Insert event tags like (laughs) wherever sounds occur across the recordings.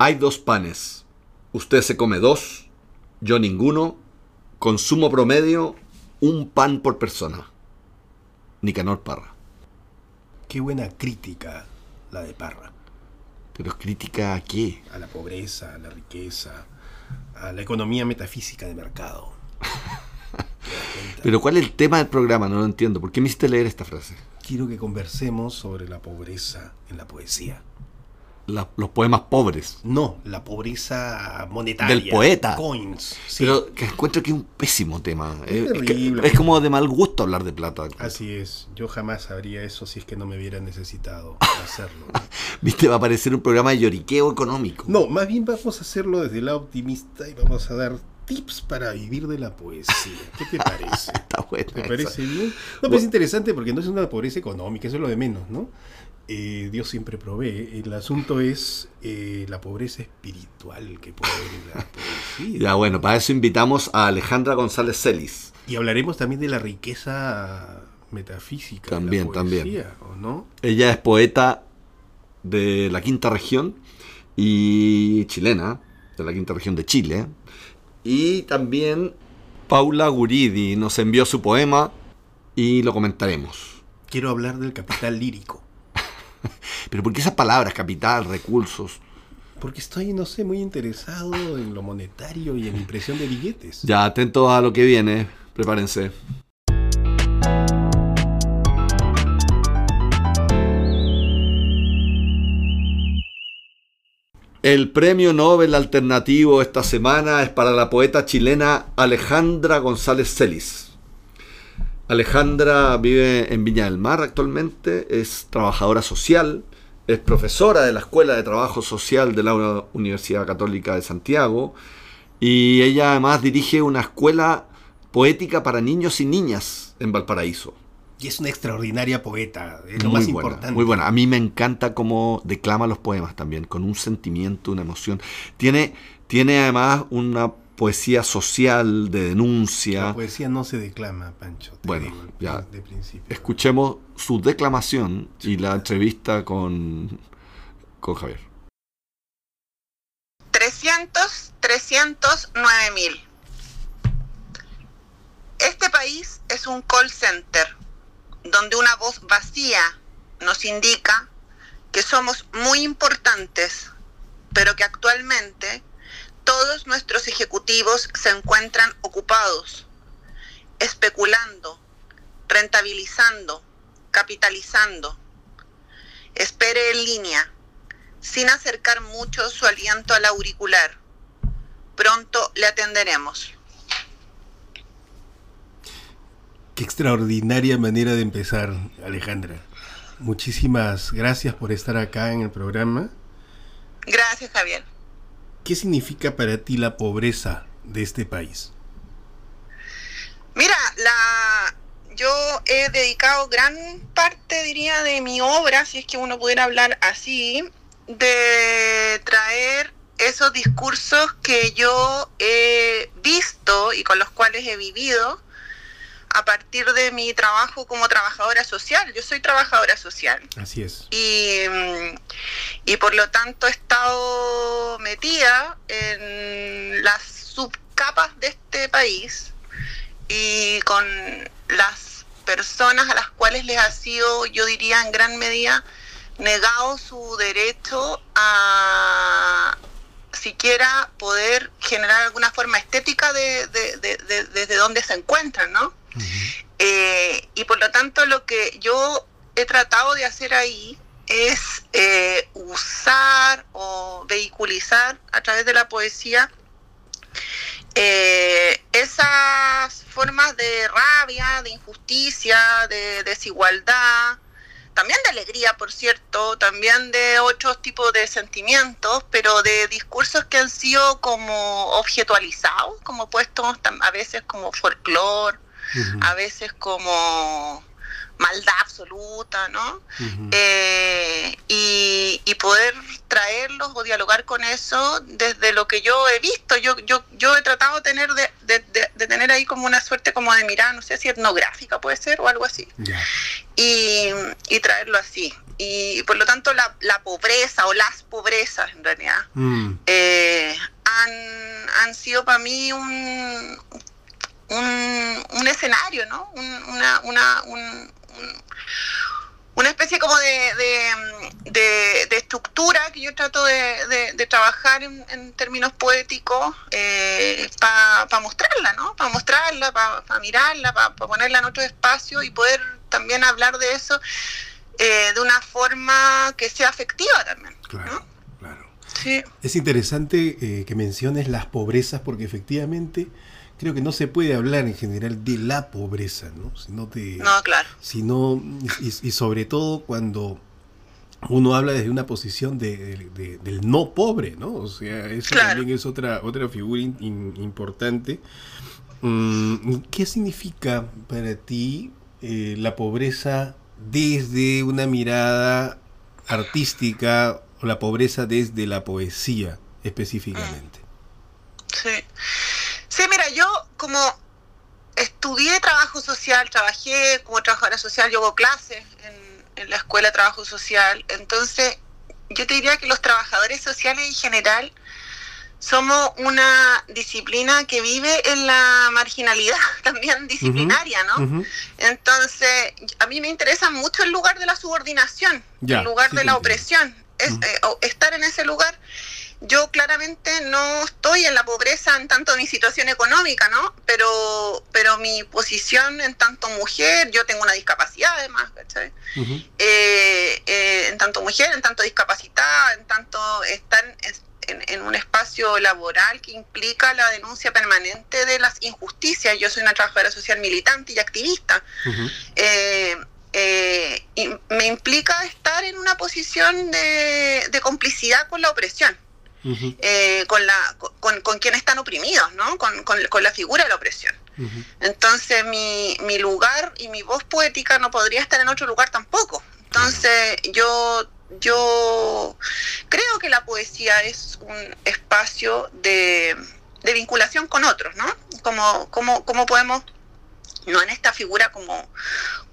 Hay dos panes. Usted se come dos, yo ninguno. Consumo promedio, un pan por persona. Nicanor Parra. Qué buena crítica la de Parra. ¿Pero crítica a qué? A la pobreza, a la riqueza, a la economía metafísica de mercado. (laughs) Pero ¿cuál es el tema del programa? No lo entiendo. ¿Por qué me hiciste leer esta frase? Quiero que conversemos sobre la pobreza en la poesía. La- los poemas pobres. No, la pobreza monetaria. Del poeta. Coins. sí. Pero que encuentro que es un pésimo tema. Es Es, que- terrible. es como de mal gusto hablar de plata. Así es. Yo jamás habría eso si es que no me hubiera necesitado (laughs) hacerlo. Viste, va a aparecer un programa de lloriqueo económico. No, más bien vamos a hacerlo desde el lado optimista y vamos a dar tips para vivir de la poesía. ¿Qué te parece? (laughs) Está buena ¿Te parece bien? No, pero es interesante porque no es una pobreza económica, eso es lo de menos, ¿no? Eh, Dios siempre provee. El asunto es eh, la pobreza espiritual que puede la. (laughs) Ya bueno, para eso invitamos a Alejandra González Celis. Y hablaremos también de la riqueza metafísica También, de la también. poesía, ¿o no? Ella es poeta de la quinta región y chilena, de la quinta región de Chile. Y también Paula Guridi nos envió su poema y lo comentaremos. Quiero hablar del capital lírico. (laughs) Pero ¿por qué esas palabras, capital, recursos? Porque estoy, no sé, muy interesado en lo monetario y en la impresión de billetes. Ya, atentos a lo que viene, prepárense. El premio Nobel alternativo esta semana es para la poeta chilena Alejandra González Celis. Alejandra vive en Viña del Mar actualmente, es trabajadora social, es profesora de la Escuela de Trabajo Social de la Universidad Católica de Santiago y ella además dirige una escuela poética para niños y niñas en Valparaíso. Y es una extraordinaria poeta, es lo Muy más buena, importante. Muy buena. A mí me encanta cómo declama los poemas también, con un sentimiento, una emoción. Tiene, tiene además una poesía social de denuncia. La poesía no se declama, Pancho. Bueno, digo, ya. De principio. Escuchemos su declamación y la entrevista con, con Javier. 300, 300, 9000. Este país es un call center donde una voz vacía nos indica que somos muy importantes, pero que actualmente todos nuestros ejecutivos se encuentran ocupados, especulando, rentabilizando, capitalizando. Espere en línea, sin acercar mucho su aliento al auricular. Pronto le atenderemos. Qué extraordinaria manera de empezar, Alejandra. Muchísimas gracias por estar acá en el programa. Gracias, Javier. ¿Qué significa para ti la pobreza de este país? Mira, la yo he dedicado gran parte, diría, de mi obra, si es que uno pudiera hablar así, de traer esos discursos que yo he visto y con los cuales he vivido a partir de mi trabajo como trabajadora social. Yo soy trabajadora social. Así es. y, y por lo tanto he estado metida en las subcapas de este país y con las personas a las cuales les ha sido, yo diría en gran medida, negado su derecho a siquiera poder generar alguna forma estética de, de- de- de- desde donde se encuentran, ¿no? Eh, y por lo tanto lo que yo he tratado de hacer ahí es eh, usar o vehiculizar a través de la poesía eh, esas formas de rabia, de injusticia, de desigualdad, también de alegría, por cierto, también de otros tipos de sentimientos, pero de discursos que han sido como objetualizados, como puestos a veces como folclore, A veces como maldad absoluta, ¿no? Eh, y, y poder traerlos o dialogar con eso desde lo que yo he visto. Yo, yo, yo he tratado de tener, de, de- de- de tener ahí como una suerte como de mirada, no sé si etnográfica puede ser o algo así. Y, y traerlo así. Y por lo tanto la, la pobreza o las pobrezas en realidad Mm, eh, han, han sido para mí un, un, un escenario, ¿no? Un- una, una, un- un- una especie como de, de, de- de estructura que yo trato de, trabajar en, en términos poéticos para mostrarla, ¿no? Para mostrarla, para mirarla, para ponerla en otro espacio y poder también hablar de eso eh, de una forma que sea afectiva también. claro, ¿no? claro. Sí. Es interesante eh, que menciones las pobrezas porque efectivamente creo que no se puede hablar en general de la pobreza, ¿no? Sino de, No, claro. sino y, y sobre todo cuando uno habla desde una posición de, de- del no pobre, ¿no? O sea, eso Claro. también es otra otra figura in- in- importante. Mm, ¿Qué significa para ti eh, la pobreza desde una mirada artística o la pobreza desde la poesía específicamente? Sí. Sí, mira, yo como estudié trabajo social, trabajé como trabajadora social, yo hago clases en, en la escuela de trabajo social, entonces yo te diría que los trabajadores sociales en general somos una disciplina que vive en la marginalidad (laughs) también disciplinaria, ¿no? Entonces, a mí me interesa mucho el lugar de la subordinación, Ya, el lugar sí de la opresión. Es, Ujú. eh, o- estar en ese lugar. Yo claramente no estoy en la pobreza en tanto mi situación económica, ¿no? Pero, pero mi posición en tanto mujer, yo tengo una discapacidad además, eh, eh, en tanto mujer, en tanto discapacitada, en tanto estar en, en un espacio laboral que implica la denuncia permanente de las injusticias. Yo soy una trabajadora social militante y activista. Ujú. Eh, eh, y me implica estar en una posición de, de complicidad con la opresión. Eh, con, la, con, con quienes están oprimidos, ¿no? Con, con- con la figura de la opresión. Entonces mi, mi lugar y mi voz poética no podría estar en otro lugar tampoco. Entonces yo, yo creo que la poesía es un espacio de, de vinculación con otros, ¿no? Como, como, como podemos, no en esta figura como,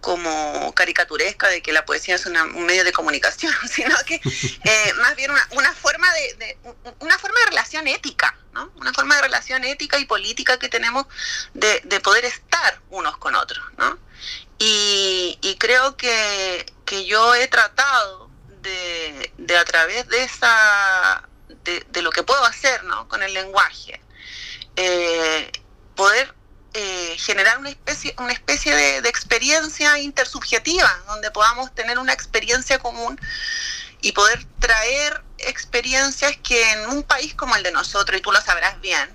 como caricaturesca de que la poesía es una- un medio de comunicación, (laughs) sino que eh, más bien una, forma de, una forma de relación ética, ¿no? Una forma de relación ética y política que tenemos de, de poder estar unos con otros, ¿no? Y, creo que, que yo he tratado de, de a través de esa de, de lo que puedo hacer, ¿no? Con el lenguaje, eh, poder eh, generar una especie, una especie de, de experiencia intersubjetiva, donde podamos tener una experiencia común y poder traer experiencias que en un país como el de nosotros, y tú lo sabrás bien,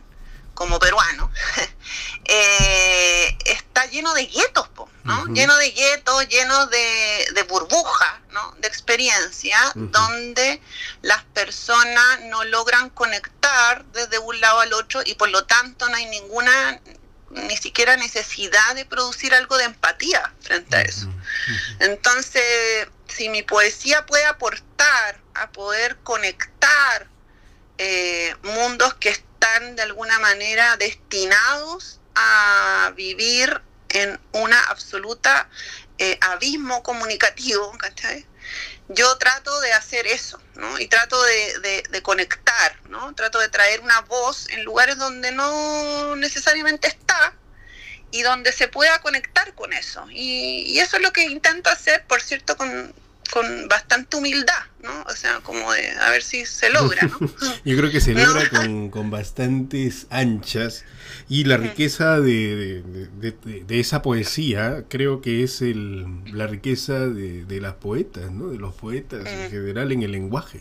como peruano, (laughs) eh, está lleno de guetos, ¿no? Lleno de guetos, lleno de, de burbujas, ¿no? De experiencia, donde las personas no logran conectar desde un lado al otro y por lo tanto no hay ninguna ni siquiera necesidad de producir algo de empatía frente a eso. Entonces, si mi poesía puede aportar a poder conectar eh, mundos que están de alguna manera destinados a vivir en una absoluta eh, abismo comunicativo, ¿cachai? Yo trato de hacer eso, ¿no? Y trato de, de- de conectar, ¿no? Trato de traer una voz en lugares donde no necesariamente está y donde se pueda conectar con eso. Y, y eso es lo que intento hacer, por cierto, con, con bastante humildad, ¿no? O sea, como de a ver si se logra, ¿no? (laughs) Yo creo que se No. logra con, con bastantes anchas y la riqueza de, de- de- de- de esa poesía creo que es el, la riqueza de, de las poetas, ¿no? de los poetas en Mm. general en el lenguaje,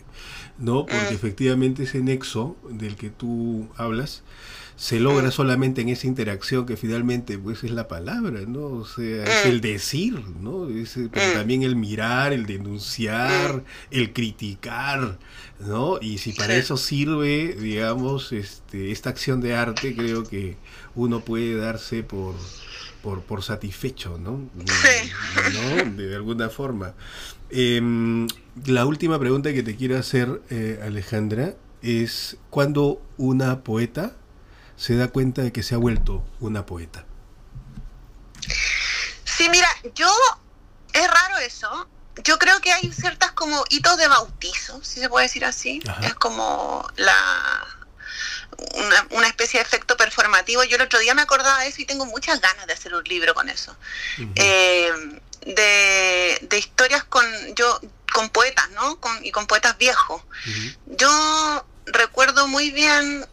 ¿no? porque Mm. efectivamente ese nexo del que tú hablas se logra Mm. solamente en esa interacción que finalmente pues es la palabra, ¿no? O sea, es Mm. el decir, ¿no? Es, eh, pero Mm. también el mirar, el denunciar, el criticar, ¿no? Y si para eso sirve, digamos, este, esta acción de arte, creo que uno puede darse por, por, por satisfecho, ¿no? De alguna forma. Em, la última pregunta que te quiero hacer, eh, Alejandra, es ¿cuándo una poeta se da cuenta de que se ha vuelto una poeta? Sí, mira, yo es raro eso. Yo creo que hay ciertas como hitos de bautizo, si se puede decir así. Ajá. Es como la una, una especie de efecto performativo. Yo el otro día me acordaba de eso y tengo muchas ganas de hacer un libro con eso. Eh, de, de historias con yo con poetas, ¿no? Con, y con poetas viejos. Yo recuerdo muy bien,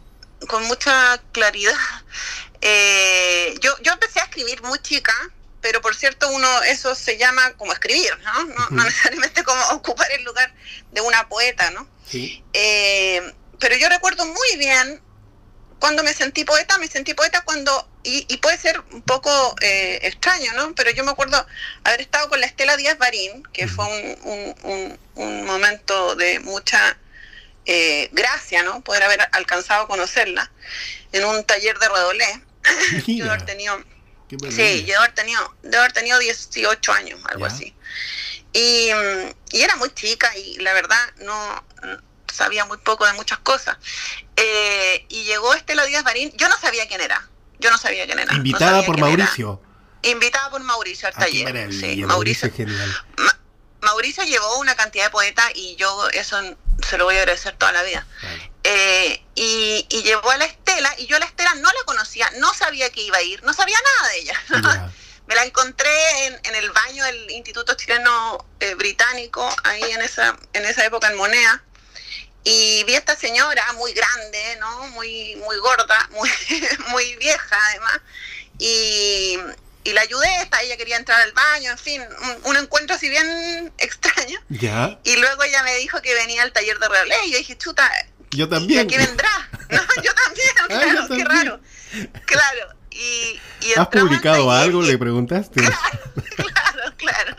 con mucha claridad, (laughs) eh, yo, yo empecé a escribir muy chica, pero por cierto, uno eso se llama como escribir, ¿no? No, necesariamente como (laughs) ocupar el lugar de una poeta, ¿no? Sí. Eh, pero yo recuerdo muy bien cuando me sentí poeta, me sentí poeta cuando, y, y puede ser un poco eh, extraño, ¿no? Pero yo me acuerdo haber estado con la Estela Díaz Barín, que fue un, un- un- un momento de mucha eh, gracia, ¿no? Poder haber alcanzado a conocerla en un taller de redolé. (laughs) Yo Mira, haber tenido Sí, yo haber tenido, de haber tenido 18 años, algo así. Y, y era muy chica y la verdad no mm, sabía muy poco de muchas cosas. Eh, y llegó Estela Díaz Marín, yo no sabía quién era. Yo no sabía quién era. Invitada por era. Mauricio. Invitada por Mauricio al Ah, taller. sí, Mauricio Mauricio, es genial. Ma- Mauricio llevó una cantidad de poetas y yo eso se lo voy a agradecer toda la vida. Eh, y, y llevó a la Estela, y yo a la Estela no la conocía, no sabía que iba a ir, no sabía nada de ella. (laughs) Me la encontré en, en el baño del Instituto Chileno eh, Británico, ahí en esa, en esa época en Monea. Y vi a esta señora muy grande, ¿no? Muy, muy gorda, muy, (laughs) muy vieja además. Y, y la ayudé, esta, ella quería entrar al baño, en fin, un, un encuentro así bien (laughs) extraño. Ya. Y luego ella me dijo que venía al taller de relé y yo dije, chuta, Yo ¿y también. a qué vendrá? (laughs) No, yo también, (laughs) Ah, claro, yo qué raro. Claro. Y, y ¿Has publicado algo? y- Le preguntaste. Claro, claro.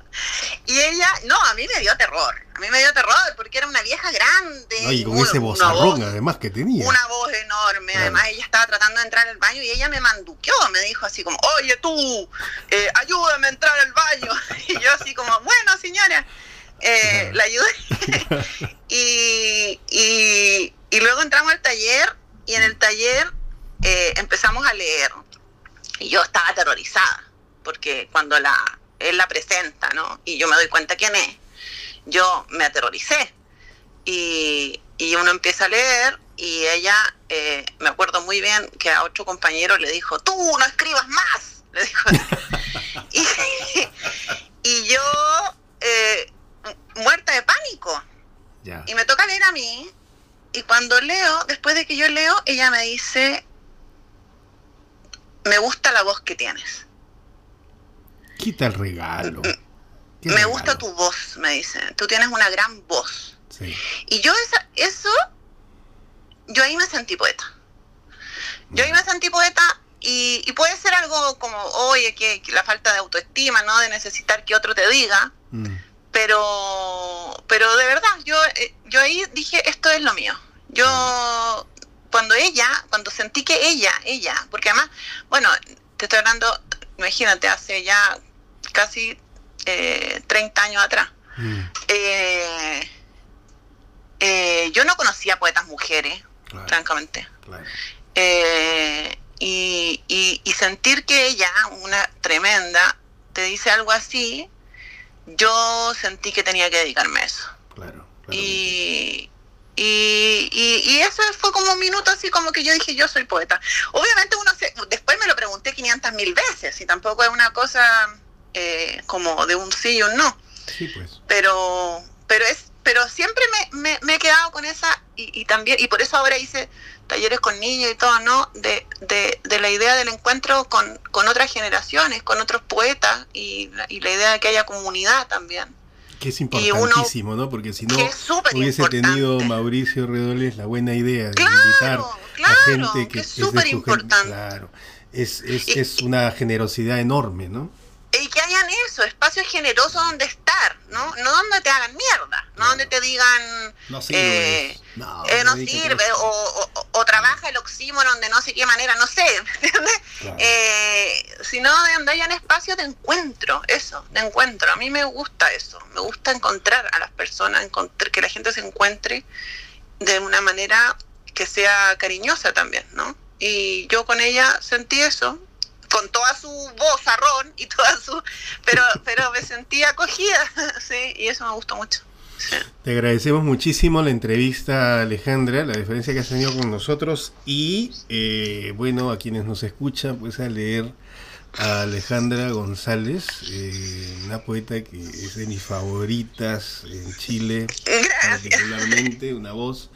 Y ella, no, a mí me dio terror. A mí me dio terror porque era una vieja grande. No, y con ese vozarrón voz- además que tenía. Una voz enorme. Claro. Además, ella estaba tratando de entrar al baño y ella me manduqueó. Me dijo así como, oye tú, eh, ayúdame a entrar al baño. (laughs) Y yo así como, bueno, señora. Eh, Claro. La ayudé. (laughs) y, y, y luego entramos al taller y en el taller eh, empezamos a leer. Y yo estaba aterrorizada, porque cuando la, él la presenta, ¿no? Y yo me doy cuenta quién es, yo me aterroricé. Y, y uno empieza a leer y ella, eh, me acuerdo muy bien que a otro compañero le dijo, tú no escribas más, le dijo. (laughs) y, y yo, eh, muerta de pánico, y me toca leer a mí. Y cuando leo, después de que yo leo, ella me dice, me gusta la voz que tienes. Quita el regalo. Qué me gusta tu voz, me dice. Tú tienes una gran voz. Sí. Y yo esa, eso, yo ahí me sentí poeta. Yo ahí me sentí poeta y, y puede ser algo como, oye, que, que la falta de autoestima, ¿no? De necesitar que otro te diga. Mm. pero pero de verdad yo eh, yo ahí dije esto es lo mío yo cuando ella cuando sentí que ella ella porque además bueno te estoy hablando imagínate hace ya casi eh, 30 años atrás Mm. eh, eh, yo no conocía poetas mujeres Claro, francamente claro. eh, y, y- y sentir que ella, una tremenda, te dice algo así, yo sentí que tenía que dedicarme a eso. Claro. Y, y, y, y eso fue como un minuto así como que yo dije, yo soy poeta. Obviamente uno se, después me lo pregunté 500 mil veces y tampoco es una cosa eh, como de un sí y un no sí. Pues. pero pero es pero siempre me, me- me he quedado con esa y, y también y por eso ahora hice talleres con niños y todo no de, de, de la idea del encuentro con, con otras generaciones con otros poetas y, la- y la idea de que haya comunidad también Que es uno- importantísimo, ¿no? Porque si no hubiese importante. tenido Mauricio Redoles la buena idea de Claro, invitar claro, a gente que, que es súper importante. Claro. Es, es, Y- es una generosidad enorme, ¿no? Y que hayan eso espacios generosos donde estar no no donde te hagan mierda no donde te digan No eh, no, eh, no dedícate a sirve o, o- o trabaja el oxímoron de no sé qué manera no sé (laughs) ¿entiendes? Claro. eh, sino de donde hayan espacios de encuentro, eso, de encuentro. A mí me gusta eso, me gusta encontrar a las personas, encontrar, que la gente se encuentre de una manera que sea cariñosa también, ¿no? Y yo con ella sentí eso, con toda su voz ron y toda su pero pero me sentí acogida (laughs) sí y eso me gustó mucho te agradecemos muchísimo la entrevista Alejandra la diferencia que has tenido con nosotros y eh, bueno a quienes nos escuchan pues a leer a Alejandra González, eh, una poeta que es de mis favoritas en Chile, particularmente, una voz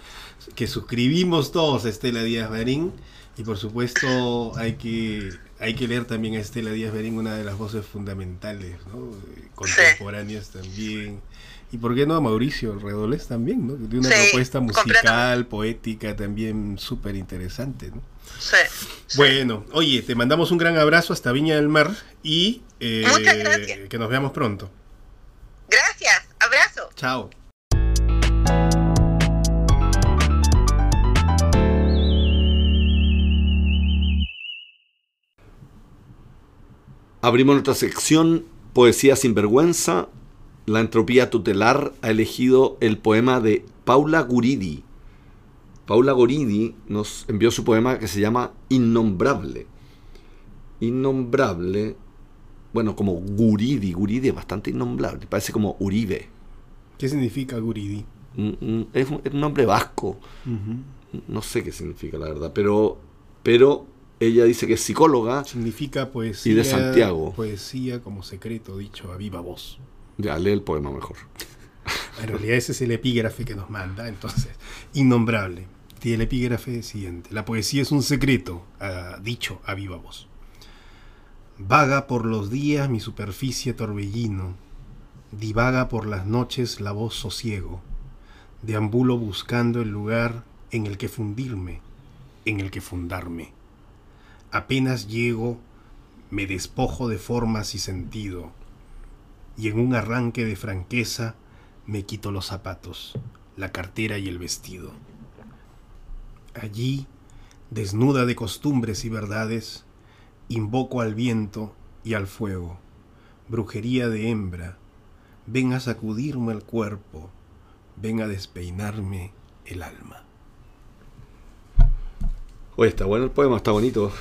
que suscribimos todos Estela Díaz Barín y por supuesto hay que hay que leer también a Estela Díaz Berín, una de las voces fundamentales, ¿no? contemporáneas también. Y por qué no a Mauricio Redolés también, ¿no? De una propuesta musical, poética también súper interesante, ¿no? Sí, Bueno, oye, te mandamos un gran abrazo hasta Viña del Mar y eh, que nos veamos pronto. Gracias, abrazo. Chao. Abrimos nuestra sección Poesía sin vergüenza. La entropía tutelar ha elegido el poema de Paula Guridi. Paula Guridi nos envió su poema que se llama Innombrable. Innombrable, bueno, como Guridi. Guridi es bastante innombrable, parece como Uribe. ¿Qué significa Guridi? Mm, mm, es un, nombre vasco. No sé qué significa, la verdad, pero, pero ella dice que es psicóloga. Significa poesía. Y de Santiago. Poesía como secreto dicho a viva voz. Ya, lee el poema mejor. (laughs) En realidad ese es el epígrafe que nos manda, entonces, innombrable. Tiene el epígrafe siguiente. La poesía es un secreto, dicho a viva voz. Vaga por los días mi superficie torbellino, divaga por las noches la voz sosiego, deambulo buscando el lugar en el que fundirme, en el que fundarme. Apenas llego, me despojo de formas y sentido, y en un arranque de franqueza me quito los zapatos, la cartera y el vestido. Allí, desnuda de costumbres y verdades, invoco al viento y al fuego, brujería de hembra, ven a sacudirme el cuerpo, ven a despeinarme el alma. Oye, está bueno el poema, está bonito.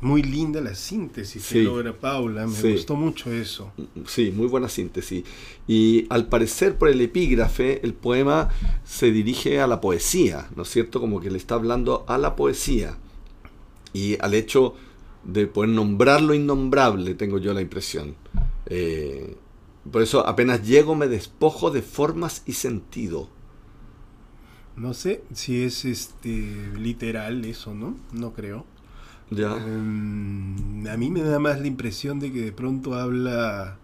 Muy linda la síntesis que logra Paula, me gustó mucho eso. Sí, muy buena síntesis. Y al parecer por el epígrafe, el poema se dirige a la poesía, ¿no es cierto? Como que le está hablando a la poesía. Y al hecho de poder nombrar lo innombrable, tengo yo la impresión. Eh, por eso apenas llego me despojo de formas y sentido. No sé si es este literal eso, ¿no? No creo. Em, a mí me da más la impresión de que de pronto habla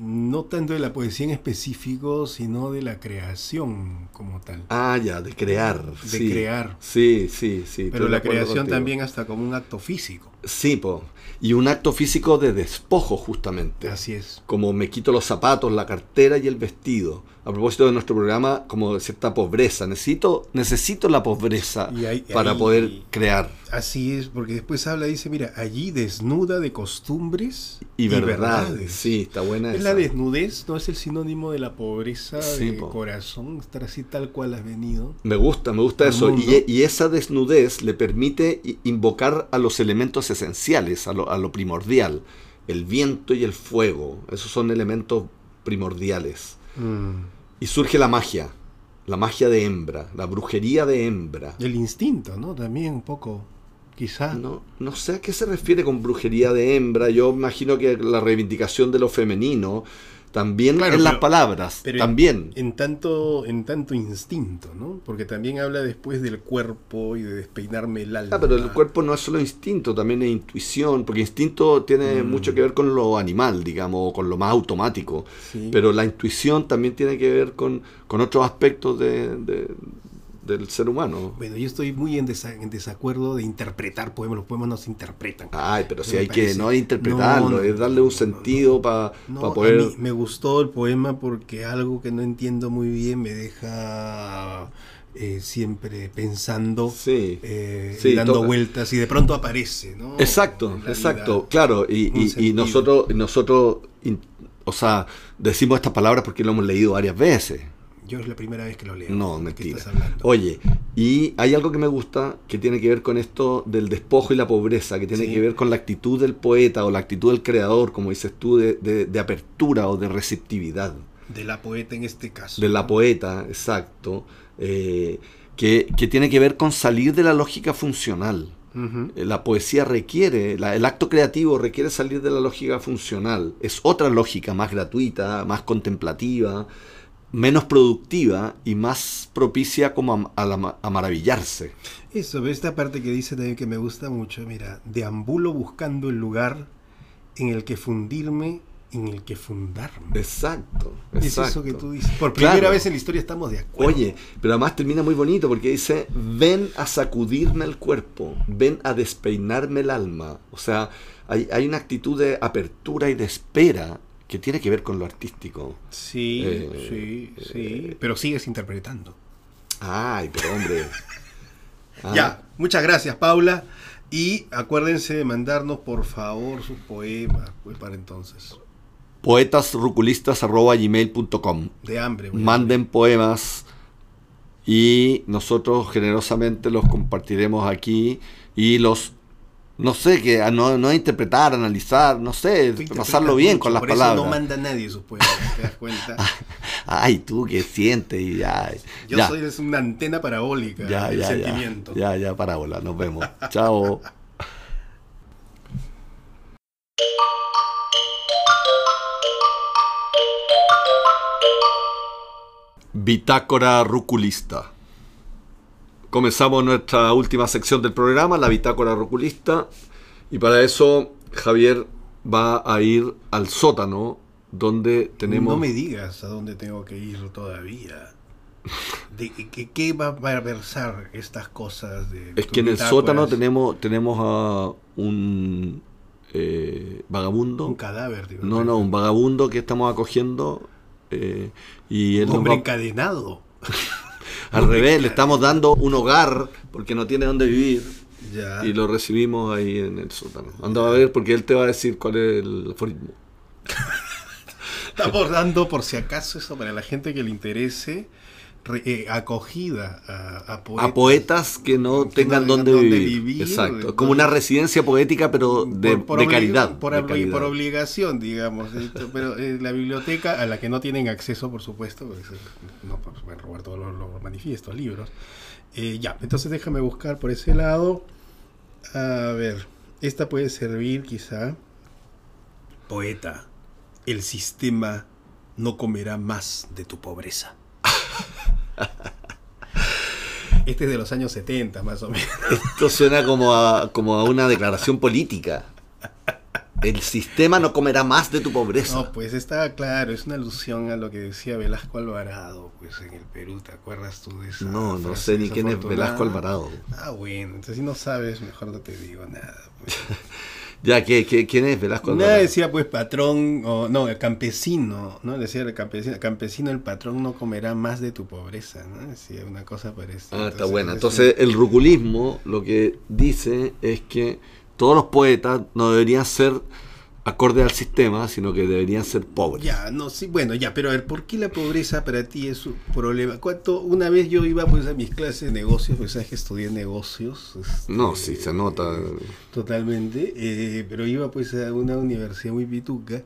no tanto de la poesía en específico, sino de la creación como tal. Ah, ya, de crear. De crear. Sí, sí, sí. Pero la creación también hasta como un acto físico. Sí, po. Y un acto físico de despojo, justamente. Así es. Como me quito los zapatos, la cartera y el vestido. A propósito de nuestro programa, como cierta pobreza. Necesito, necesito la pobreza para poder crear. Así es, porque después habla, dice, mira, allí desnuda de costumbres y, verdades. Sí, está buena es La desnudez no es el sinónimo de la pobreza de corazón, estar así tal cual has venido. Me gusta, me gusta eso. Y, y, esa desnudez le permite invocar a los elementos esenciales, a lo, a lo primordial. El viento y el fuego, esos son elementos primordiales. Mm. Y surge la magia, la magia de hembra, la brujería de hembra. El instinto, ¿no? También un poco, quizá. No, no sé a qué se refiere con brujería de hembra. Yo imagino que la reivindicación de lo femenino, también en las palabras, también. En, tanto, en tanto instinto, ¿no? Porque también habla después del cuerpo y de despeinarme el alma. Ah, pero el cuerpo no es solo instinto, también es intuición, porque instinto tiene mm. mucho que ver con lo animal, digamos, o con lo más automático. Pero la intuición también tiene que ver con, con otros aspectos de, del ser humano. Bueno, yo estoy muy en, desacuerdo de interpretar poemas, los poemas no se interpretan. Ay, pero si hay que, no interpretarlo, es darle un sentido para poder... A mí me gustó el poema porque algo que no entiendo muy bien me deja... Eh, siempre pensando, eh, dando vueltas y de pronto aparece, ¿no? Exacto, exacto, claro, y, nosotros, nosotros, o sea, decimos estas palabras porque lo hemos leído varias veces Yo es la primera vez que lo leo. No, ¿De qué mentira. estás? Oye, y hay algo que me gusta que tiene que ver con esto del despojo y la pobreza, que tiene Sí. que ver con la actitud del poeta o la actitud del creador, como dices tú, de, de- de apertura o de receptividad. De la poeta en este caso. De la poeta, exacto, eh, que, que tiene que ver con salir de la lógica funcional. Eh, La poesía requiere, la- el acto creativo requiere salir de la lógica funcional. Es otra lógica más gratuita, más contemplativa, menos productiva y más propicia como a, a la ma- a maravillarse. Eso, ve esta parte que dice también que me gusta mucho. Mira, deambulo buscando el lugar en el que fundirme, en el que fundarme. Exacto. Es exacto. eso que tú dices. Por primera Claro. vez en la historia estamos de acuerdo. Oye, pero además termina muy bonito porque dice, ven a sacudirme el cuerpo, ven a despeinarme el alma. O sea, hay, hay una actitud de apertura y de espera que tiene que ver con lo artístico. Sí, Eh, sí, sí. Pero sigues interpretando. Ay, pero hombre. Ah, (laughs) Ya, muchas gracias, Paula. Y acuérdense de mandarnos, por favor, sus poemas, pues para entonces. poetasruculistas.gmail.com De hambre. Manden poemas y nosotros generosamente los compartiremos aquí y los, no sé, que a- no, no interpretar, analizar, no sé, pasarlo bien mucho, con las por eso palabras. no manda nadie sus poemas, ¿te das cuenta? (laughs) Ay, tú que sientes y ya. Yo ya, soy es una antena parabólica ya, del ya, ya, sentimiento. ya, ya, parábola, nos vemos. (laughs) Chao. Bitácora Ruculista. Comenzamos nuestra última sección del programa, la Bitácora Ruculista, y para eso Javier va a ir al sótano donde tenemos... No me digas a dónde tengo que ir todavía. ¿De qué, qué va a versar estas cosas? De Es que en el sótano tenemos, tenemos a un eh, vagabundo. Un cadáver, digo. No, no, un vagabundo que estamos acogiendo. eh, y él Un hombre va- encadenado. Al revés, le estamos dando un hogar porque no tiene dónde vivir. Ya. Y lo recibimos ahí en el sótano. Anda a ver porque él te va a decir cuál es el aforismo. (laughs) Estamos dando, por si acaso, eso para la gente que le interese, re- eh, acogida a, a poetas. A poetas que no que tengan no dónde vivir. vivir, Exacto. entonces- Como una residencia poética, pero de, por, por de caridad. Por, de por obligación, digamos. esto, Pero eh, la biblioteca, a la que no tienen acceso, por supuesto, porque se- no pues, pueden robar todos los, los manifiestos, libros. Eh, ya, entonces déjame buscar por ese lado. A ver, esta puede servir quizá. Poeta, el sistema no comerá más de tu pobreza. (laughs) Este es de los años 70, más o menos. Esto suena como a, como a una declaración política. El sistema no comerá más de tu pobreza. No, pues está claro, es una alusión a lo que decía Velasco Alvarado, pues en el Perú, ¿te acuerdas tú de eso? No, no sé ni quién es Velasco Alvarado. Ah, bueno, entonces si no sabes, mejor no te digo nada. pues. (laughs) Ya, ¿qué, qué, quién es Velasco Nada Alvarado? decía pues patrón, o no, el campesino, ¿no? Decía el campesino, campesino, el patrón no comerá más de tu pobreza, ¿no? Decía una cosa parecida. Ah, está buena. es Entonces, el ruculismo lo que dice es que todos los poetas no deberían ser acorde al sistema, sino que deberían ser pobres. Ya, no, sí, bueno, ya, pero a ver, ¿por qué la pobreza para ti es un problema? ¿Cuánto? Una vez yo iba pues a mis clases de negocios, pues sabes que estudié negocios. este, No, sí, se nota. Totalmente, eh, pero iba pues a una universidad muy pituca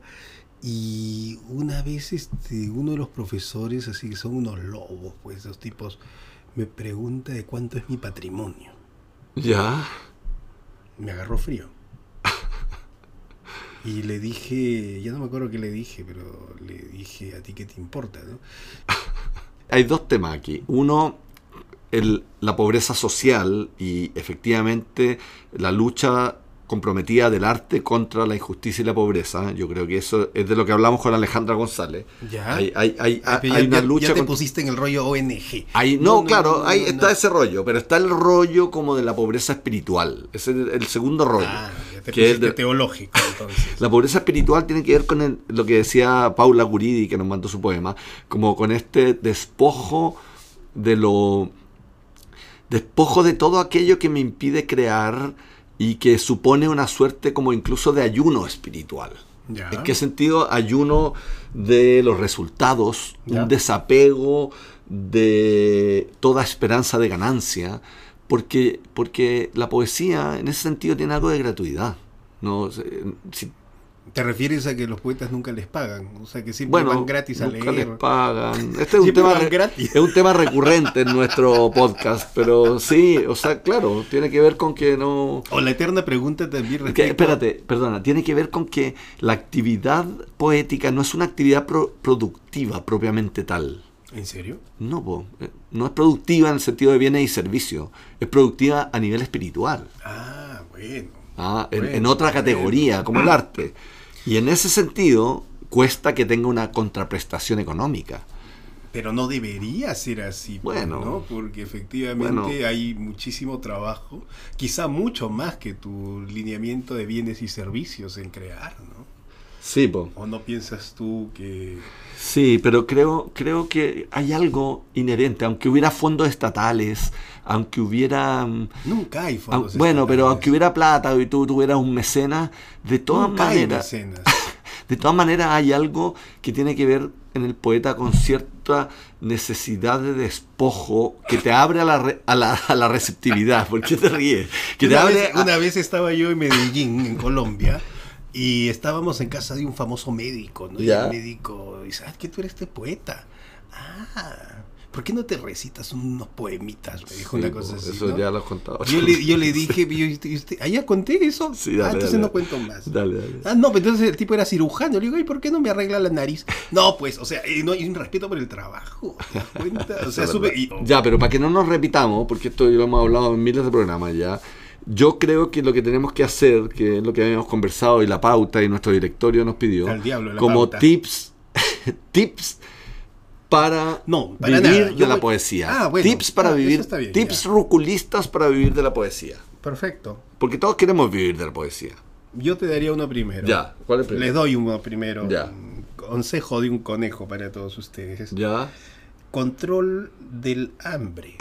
y una vez este, uno de los profesores, así que son unos lobos, pues esos tipos, me pregunta de cuánto es mi patrimonio. Ya. Me agarró frío. Y le dije, ya no me acuerdo qué le dije, pero le dije, ¿a ti qué te importa? ¿no? (laughs) Hay dos temas aquí. Uno, el- la pobreza social y efectivamente la lucha comprometida del arte contra la injusticia y la pobreza. Yo creo que eso es de lo que hablamos con Alejandra González. Ya. Hay, hay, hay, hay ya, una lucha ya te con- pusiste en el rollo ONG. No, No, no, claro, no, ahí está ese rollo, pero está el rollo como de la pobreza espiritual. Es el, el segundo rollo. Ah, ya te que es de- teológico entonces. (laughs) la pobreza espiritual tiene que ver con el- lo que decía Paula Guridi, que nos mandó su poema, como con este despojo de lo. despojo de todo aquello que me impide crear y que supone una suerte como incluso de ayuno espiritual. ¿En qué sentido? Ayuno de los resultados, un desapego de toda esperanza de ganancia, porque, porque la poesía en ese sentido tiene algo de gratuidad. No, si- ¿Te refieres a que los poetas nunca les pagan? O sea, que siempre bueno, van gratis a nunca les leer. pagan. Este es (laughs) un, tema, van re- gratis. es un tema recurrente en nuestro podcast, pero sí, o sea, claro, tiene que ver con que no... O la eterna pregunta también Que, respecto... espérate, perdona, tiene que ver con que la actividad poética no es una actividad pro- productiva propiamente tal. ¿En serio? No, po, eh, no es productiva en el sentido de bienes y servicios, es productiva a nivel espiritual, Ah, bueno. ah, en, Bueno, en otra bueno. categoría, como el arte. Y en ese sentido, cuesta que tenga una contraprestación económica. Pero no debería ser así, pues, Bueno. ¿no? Porque efectivamente Bueno. hay muchísimo trabajo, quizá mucho más que tu lineamiento de bienes y servicios en crear, ¿no? Sí, po. ¿O no piensas tú que... Sí, pero creo, creo que hay algo inherente, aunque hubiera fondos estatales, aunque hubiera... mm, Nunca hay fondos bueno, pero aunque hubiera plata y tú tuvieras un mecenas, de todas Nunca maneras, (laughs) de todas maneras hay algo que tiene que ver en el poeta con cierta necesidad de despojo que te abre a la, re- a la, a la receptividad. ¿Por qué te ríes? Que te una, abre vez, a- una vez estaba yo en Medellín, en Colombia, y estábamos en casa de un famoso médico, ¿no? Y Ya. el médico dice, ah, que tú eres este poeta. Ah, ¿por qué no te recitas unos poemitas? Me dijo Sí, una cosa así, Eso ¿no? ya lo has contado. Yo le, yo le (laughs) dije, yo, ¿y usted- ¿ah, ya conté eso? Sí, dale, ah, entonces dale. no cuento más. Dale, dale. Ah, no, pero entonces el tipo era cirujano. Le digo, ¿y por qué no me arregla la nariz? No, pues, o sea, eh, no hay un respeto por el trabajo. ¿Te das cuenta? O sea, (laughs) sube y- Ya, pero para que no nos repitamos, porque esto lo hemos hablado en miles de programas ya, yo creo que lo que tenemos que hacer, que es lo que habíamos conversado y la pauta y nuestro directorio nos pidió, diablo como pauta. tips, (laughs) tips para, No, para vivir nada. Yo de la voy- poesía. Ah, bueno. tips para Ah, vivir, está bien, tips ya. ruculistas para vivir de la poesía. Perfecto. Porque todos queremos vivir de la poesía. Yo te daría uno primero. Ya, ¿cuál es primero? Les doy uno primero. Ya. Un Consejo de un conejo para todos ustedes. Ya. Control del hambre.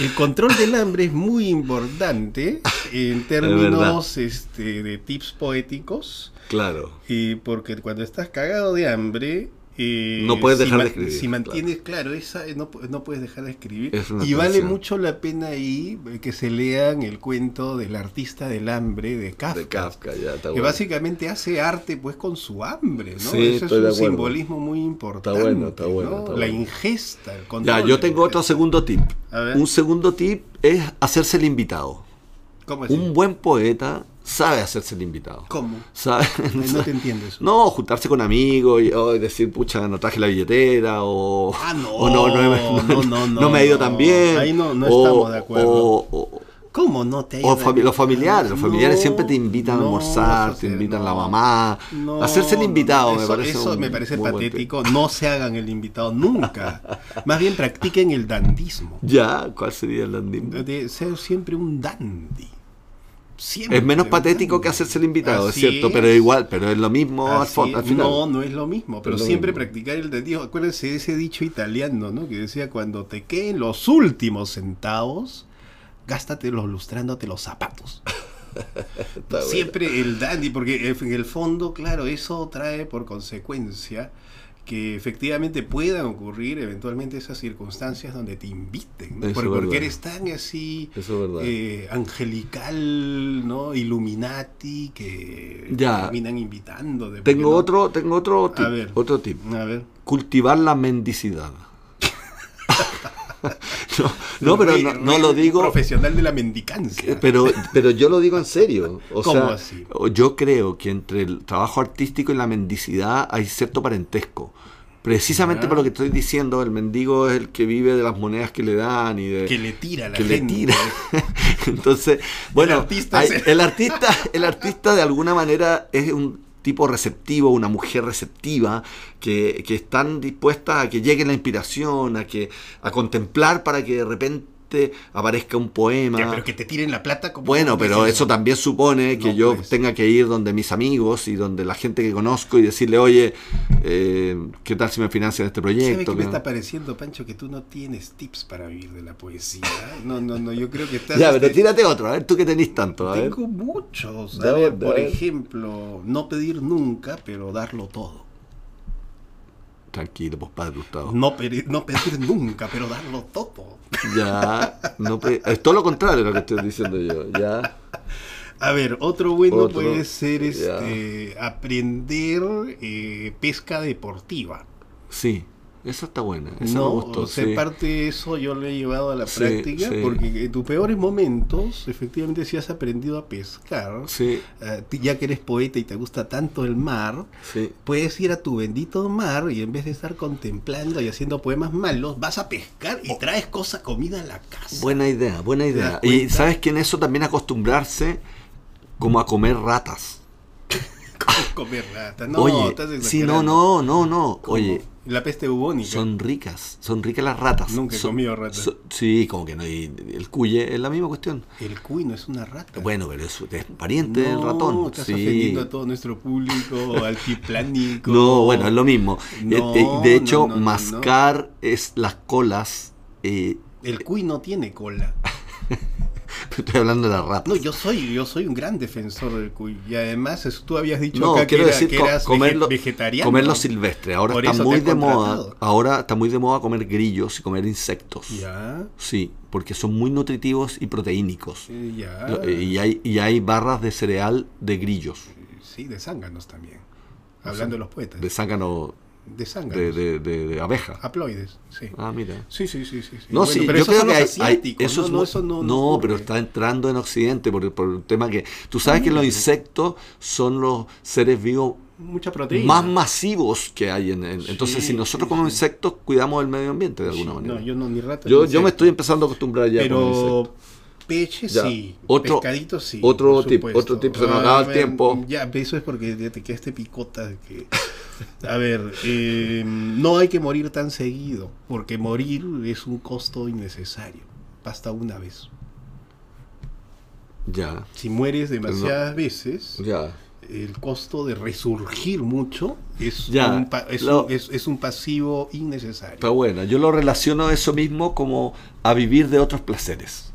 El control del hambre es muy importante en términos este, de tips poéticos. Claro. Y porque cuando estás cagado de hambre. Eh, No puedes si dejar de ma- escribir, Si mantienes, claro, esa, no, pu- no puedes dejar de escribir. Es Y vale mucho la pena ahí eh, que se lean el cuento del artista del hambre de Kafka. De Kafka, ya está Que bueno. básicamente hace arte pues con su hambre, ¿no? Sí, Eso es de un simbolismo muy importante. bueno, está bueno, ¿no? está La bueno. ingesta, el Ya, yo de tengo la otro ingesta. segundo tip. A ver. Un segundo tip es hacerse el invitado. ¿Cómo así? Un buen poeta sabe hacerse el invitado. ¿Cómo? Sabe, No te entiendo eso. No, juntarse con amigos y oh, decir, pucha, no traje la billetera o, Ah, no, o no, no, no, no, no, me ha ido tan bien. Ahí no- no o- estamos de acuerdo. O, o- ¿Cómo no te o fami- los familiares, los familiares siempre te invitan a almorzar, te invitan la mamá. Hacerse el invitado me eso- parece Eso un me parece patético. No se hagan el invitado nunca. Más bien practiquen el dandismo. (laughs) Ya, ¿cuál sería el landing? De ser siempre un dandy. Siempre Es menos patético que hacerse el invitado, Así es cierto, pero igual, pero es lo mismo al, final. No, no es lo mismo, pero lo siempre mismo. practicar el dandismo. Acuérdense de ese dicho italiano, ¿no? Que decía, cuando te queden los últimos centavos, gástatelos lustrándote los zapatos. (laughs) Bueno. Siempre el dandy, porque en el fondo, claro, eso trae por consecuencia que efectivamente puedan ocurrir eventualmente esas circunstancias donde te inviten, ¿no? Porque, eres tan así eh, angelical, ¿no? Illuminati que Ya. terminan invitando. de- Tengo no- otro, tengo otro tip, A ver. otro tip. A ver. Cultivar la mendicidad. (laughs) (laughs) no, no, pero no, lo digo. Profesional de la mendicancia. Pero, pero yo lo digo en serio. O ¿Cómo sea, así? yo creo que entre el trabajo artístico y la mendicidad hay cierto parentesco. Precisamente por lo que estoy diciendo, el mendigo es el que vive de las monedas que le dan y de que le tira a la que le gente. tira. (laughs) Entonces, bueno, artista hay- el artista, el artista de alguna manera es un tipo receptivo, una mujer receptiva, que, que están dispuestas a que llegue la inspiración, a que a contemplar para que de repente repente aparezca un poema. Ya, pero que te tiren la plata como Bueno, ¿cómo pero es eso también supone que No, yo pues. tenga que ir donde mis amigos y donde la gente que conozco y decirle, oye, eh, ¿qué tal si me financian este ¿Sabe proyecto? qué me Que- está pareciendo, Pancho? Que tú no tienes tips para vivir de la poesía. No, no, no, yo creo que estás... Ya, pero este, tírate otro, a ver, tú que tenés tanto, a ver. Tengo muchos. A ver, por ejemplo, no pedir nunca, pero darlo todo. Tranquilo, pues padre Gustavo. No, peri- no pedir nunca, pero darlo todo. Ya, no es todo lo contrario de lo que estoy diciendo yo, ya. A ver, otro bueno Otro, puede ser ya. este, aprender eh, pesca deportiva. Sí, esa está buena, esa no, me gustó, o sea, sí. parte de eso yo lo he llevado a la Sí, práctica, sí. porque en tus peores momentos, efectivamente, si has aprendido a pescar, Sí, ti- ya que eres poeta y te gusta tanto el mar, sí. puedes ir a tu bendito mar y en vez de estar contemplando y haciendo poemas malos, vas a pescar y traes cosa, comida a la casa. Buena idea, buena ¿Te idea. Y sabes que en eso también acostumbrarse como a comer ratas. (laughs) ¿Cómo comer rata? No, Oye, estás sí, no, no, no, no. ¿Cómo? Oye, La peste bubónica. son ricas, son ricas las ratas. Nunca he Son- comido ratas. son- sí, como que no. Y el cuye es la misma cuestión. El cuy no es una rata. Bueno, pero es, es pariente del No, ratón. Estás sí. ofendiendo a todo nuestro público (laughs) altiplánico. No, bueno, es lo mismo. No, Eh, eh, de hecho, no, mascar es las colas. eh, El cuy no tiene cola. (laughs) (laughs) estoy hablando de las ratas. No, yo soy, yo soy un gran defensor del cuy. Y además, es- tú habías dicho No, acá quiero que, era- decir que eras comerlo, vege- vegetariano. comerlo silvestre. Ahora Por está eso muy de moda. Ahora está muy de moda comer grillos y comer insectos. Ya, Sí, porque son muy nutritivos y proteínicos. eh, ya. Lo- Y hay, y hay barras de cereal de grillos, Sí, de zánganos también. Hablando de los poetas. de zángano, De zánganos. de, de, de- abeja. Haploides, sí. Ah, mira. Sí, sí, sí, sí. sí. No, Bueno, sí, pero yo esos creo que hay, hay- asiáticos, eso no, no, eso no, no, pero está entrando en Occidente por, por el tema que tú sabes que los insectos son los seres vivos Mucha proteína. más masivos que hay en, en- Sí, entonces si nosotros sí. insectos cuidamos el medio ambiente de alguna manera No, yo no, ni rata. yo, yo me estoy empezando a acostumbrar ya con Pero insectos. Peche Ya. sí, Otro- pescadito sí. otro tip, otro tip, se nos A acaba el tiempo. Ya, eso es porque te quedaste picota que... A ver, eh, no hay que morir tan seguido, porque morir es un costo innecesario. Basta una vez. ya Si mueres demasiadas veces, ya el costo de resurgir mucho es, Ya, un, es, lo- un, es- es un pasivo innecesario. está buena yo lo relaciono eso mismo como a vivir de otros placeres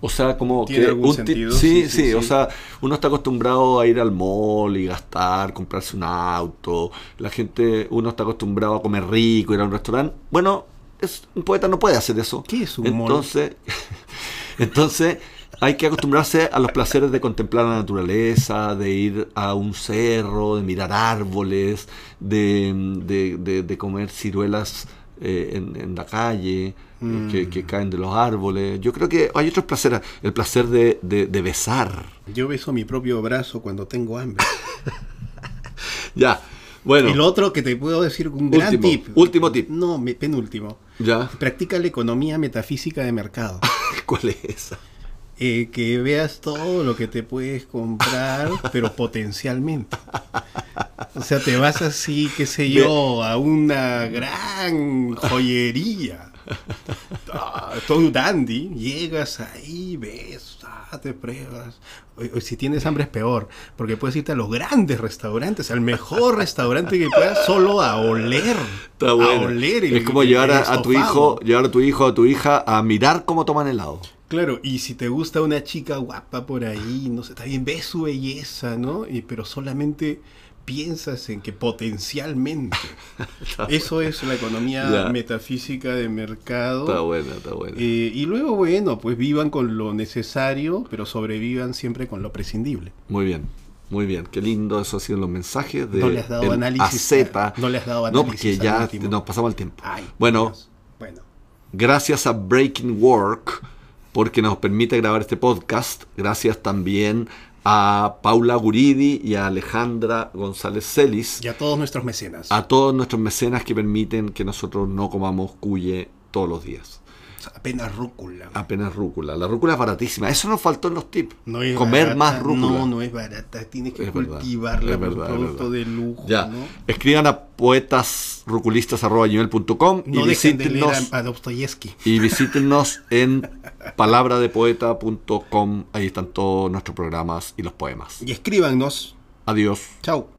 O sea, como ¿Tiene que algún sentido? sí, Sí, sí, sí, o sea, uno está acostumbrado a ir al mall y gastar, comprarse un auto. La gente, uno está acostumbrado a comer rico, ir a un restaurante. Bueno, es, un poeta no puede hacer eso. ¿Qué es un mall? entonces, (laughs) entonces hay que acostumbrarse a los placeres de contemplar la naturaleza, de ir a un cerro, de mirar árboles, de, de- de- de comer ciruelas eh, en, en la calle. Mm. Que, que caen de los árboles. Yo creo que hay otros placeres. El placer de, de- de besar. yo beso mi propio brazo cuando tengo hambre. (laughs) Ya. Bueno. Y lo otro que te puedo decir, un gran Último, tip. último tip. No, penúltimo. Ya. Practica la economía metafísica de mercado. (laughs) ¿Cuál es esa? Eh, que veas todo lo que te puedes comprar, (laughs) pero potencialmente. O sea, te vas así, qué sé yo, a una gran joyería. Ah, todo un dandy. Llegas ahí, ves, ah, te pruebas. O- o si tienes hambre es peor, porque puedes irte a los grandes restaurantes, al mejor restaurante que puedas, solo a oler. Está A bueno. oler el- es como llevar a, a tu hijo, llevar a tu hijo a tu hija a mirar cómo toman helado. Claro, y si te gusta una chica guapa por ahí, no sé, también ves su belleza, ¿no? Y, pero solamente piensas en que potencialmente. (laughs) Eso es la economía Ya. metafísica de mercado. Está buena, está buena. Eh, y luego, bueno, pues vivan con lo necesario, pero sobrevivan siempre con lo prescindible. Muy bien. Muy bien, qué lindo eso ha sido los mensajes de No le has dado análisis, AZ. no le has dado No, análisis porque al ya último. nos pasamos el tiempo. Ay, bueno, Dios. Bueno, gracias a Breaking Work porque nos permite grabar este podcast. Gracias también a Paula Guridi y a Alejandra González Celis, y a todos nuestros mecenas. a todos nuestros mecenas que permiten que nosotros no comamos cuye todos los días. Apenas rúcula. Apenas rúcula. La rúcula es baratísima. Eso nos faltó en los tips. No es Comer barata, más rúcula. No, no es barata. Tienes que Es cultivarla es verdad, es producto de lujo. Ya. ¿no? Escriban a poetas ruculistas.com No y dejen de leer visítenos, a, a Dostoyevsky. y visítenos en palabradepoeta.com. Ahí están todos nuestros programas y los poemas. Y escríbanos. Adiós. Chao.